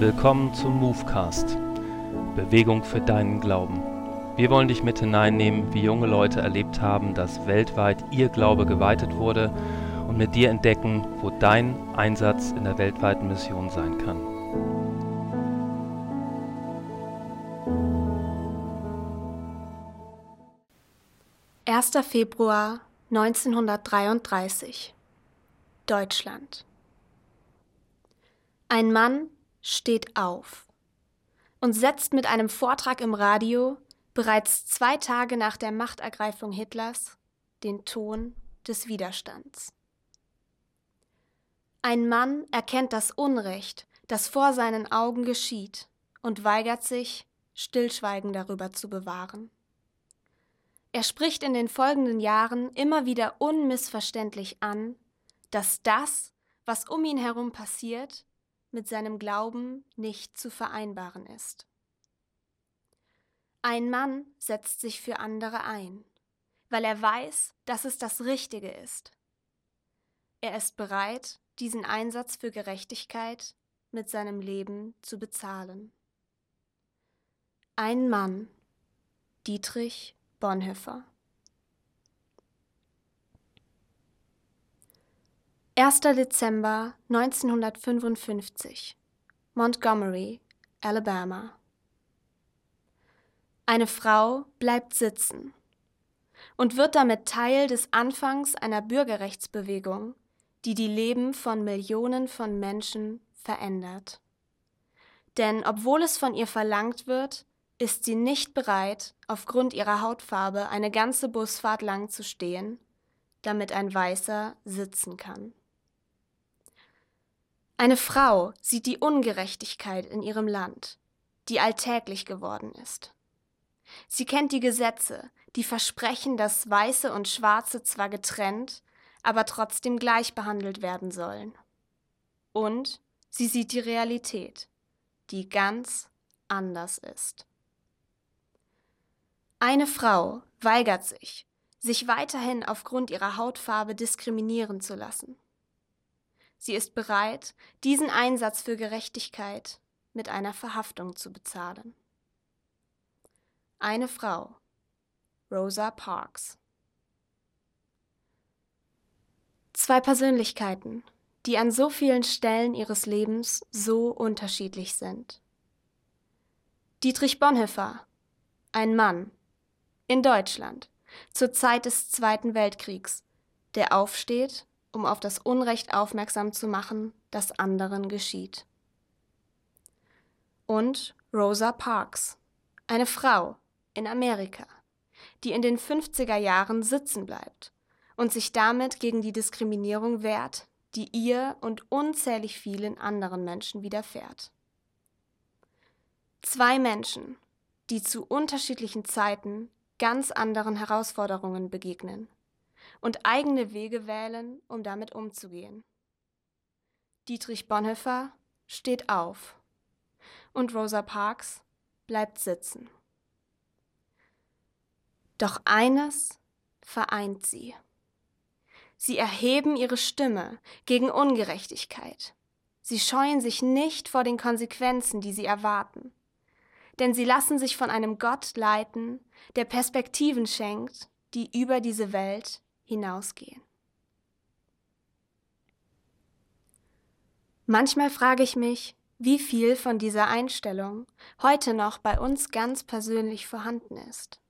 Willkommen zum Movecast. Bewegung für deinen Glauben. Wir wollen dich mit hineinnehmen, wie junge Leute erlebt haben, dass weltweit ihr Glaube geweitet wurde und mit dir entdecken, wo dein Einsatz in der weltweiten Mission sein kann. Erster Februar 1933 Deutschland Ein Mann steht auf und setzt mit einem Vortrag im Radio bereits zwei Tage nach der Machtergreifung Hitlers den Ton des Widerstands. Ein Mann erkennt das Unrecht, das vor seinen Augen geschieht, und weigert sich, Stillschweigen darüber zu bewahren. Er spricht in den folgenden Jahren immer wieder unmissverständlich an, dass das, was um ihn herum passiert, mit seinem Glauben nicht zu vereinbaren ist. Ein Mann setzt sich für andere ein, weil er weiß, dass es das Richtige ist. Er ist bereit, diesen Einsatz für Gerechtigkeit mit seinem Leben zu bezahlen. Ein Mann, Dietrich Bonhoeffer 1. Dezember 1955 Montgomery, Alabama Eine Frau bleibt sitzen und wird damit Teil des Anfangs einer Bürgerrechtsbewegung, die die Leben von Millionen von Menschen verändert. Denn obwohl es von ihr verlangt wird, ist sie nicht bereit, aufgrund ihrer Hautfarbe eine ganze Busfahrt lang zu stehen, damit ein Weißer sitzen kann. Eine Frau sieht die Ungerechtigkeit in ihrem Land, die alltäglich geworden ist. Sie kennt die Gesetze, die versprechen, dass Weiße und Schwarze zwar getrennt, aber trotzdem gleich behandelt werden sollen. Und sie sieht die Realität, die ganz anders ist. Eine Frau weigert sich, sich weiterhin aufgrund ihrer Hautfarbe diskriminieren zu lassen. Sie ist bereit, diesen Einsatz für Gerechtigkeit mit einer Verhaftung zu bezahlen. Eine Frau, Rosa Parks. Zwei Persönlichkeiten, die an so vielen Stellen ihres Lebens so unterschiedlich sind. Dietrich Bonhoeffer, ein Mann, in Deutschland, zur Zeit des Zweiten Weltkriegs, der aufsteht um auf das Unrecht aufmerksam zu machen, das anderen geschieht. Und Rosa Parks, eine Frau in Amerika, die in den 50er Jahren sitzen bleibt und sich damit gegen die Diskriminierung wehrt, die ihr und unzählig vielen anderen Menschen widerfährt. Zwei Menschen, die zu unterschiedlichen Zeiten ganz anderen Herausforderungen begegnen und eigene Wege wählen, um damit umzugehen. Dietrich Bonhoeffer steht auf und Rosa Parks bleibt sitzen. Doch eines vereint sie. Sie erheben ihre Stimme gegen Ungerechtigkeit. Sie scheuen sich nicht vor den Konsequenzen, die sie erwarten. Denn sie lassen sich von einem Gott leiten, der Perspektiven schenkt, die über diese Welt hinausgehen. Manchmal frage ich mich, wie viel von dieser Einstellung heute noch bei uns ganz persönlich vorhanden ist.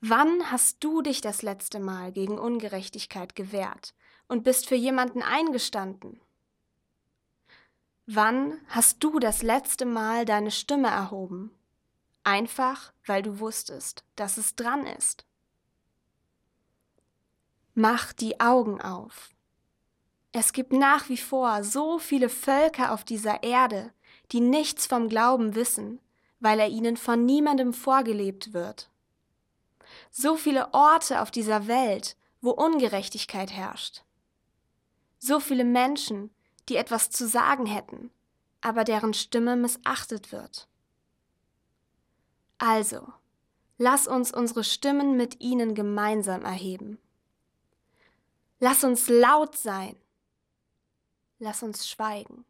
Wann hast du dich das letzte Mal gegen Ungerechtigkeit gewehrt und bist für jemanden eingestanden? Wann hast du das letzte Mal deine Stimme erhoben? Einfach, weil du wusstest, dass es dran ist. Mach die Augen auf. Es gibt nach wie vor so viele Völker auf dieser Erde, die nichts vom Glauben wissen, weil er ihnen von niemandem vorgelebt wird. So viele Orte auf dieser Welt, wo Ungerechtigkeit herrscht. So viele Menschen, die etwas zu sagen hätten, aber deren Stimme missachtet wird. Also, lass uns unsere Stimmen mit ihnen gemeinsam erheben. Lass uns laut sein. Lass uns schweigen.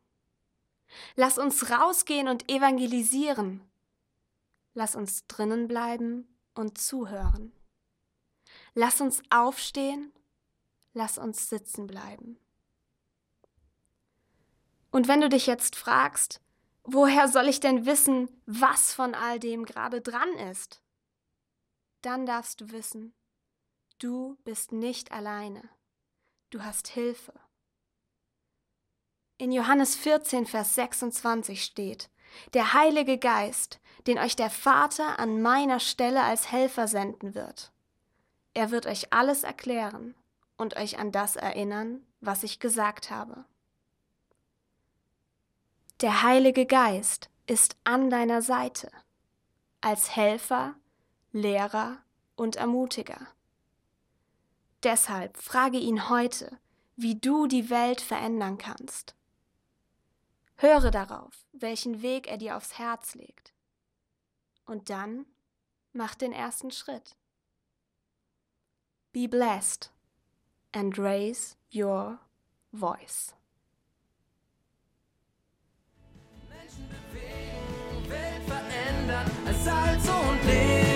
Lass uns rausgehen und evangelisieren. Lass uns drinnen bleiben und zuhören. Lass uns aufstehen, lass uns sitzen bleiben. Und wenn du dich jetzt fragst, woher soll ich denn wissen, was von all dem gerade dran ist? Dann darfst du wissen, du bist nicht alleine. Du hast Hilfe. In Johannes 14, Vers 26 steht, der Heilige Geist, den euch der Vater an meiner Stelle als Helfer senden wird. Er wird euch alles erklären und euch an das erinnern, was ich gesagt habe. Der Heilige Geist ist an deiner Seite, als Helfer, Lehrer und Ermutiger. Deshalb frage ihn heute, wie du die Welt verändern kannst. Höre darauf, welchen Weg er dir aufs Herz legt. Und dann mach den ersten Schritt. Be blessed and raise your voice. Menschen bewegen, Welt verändern, Salz und Licht.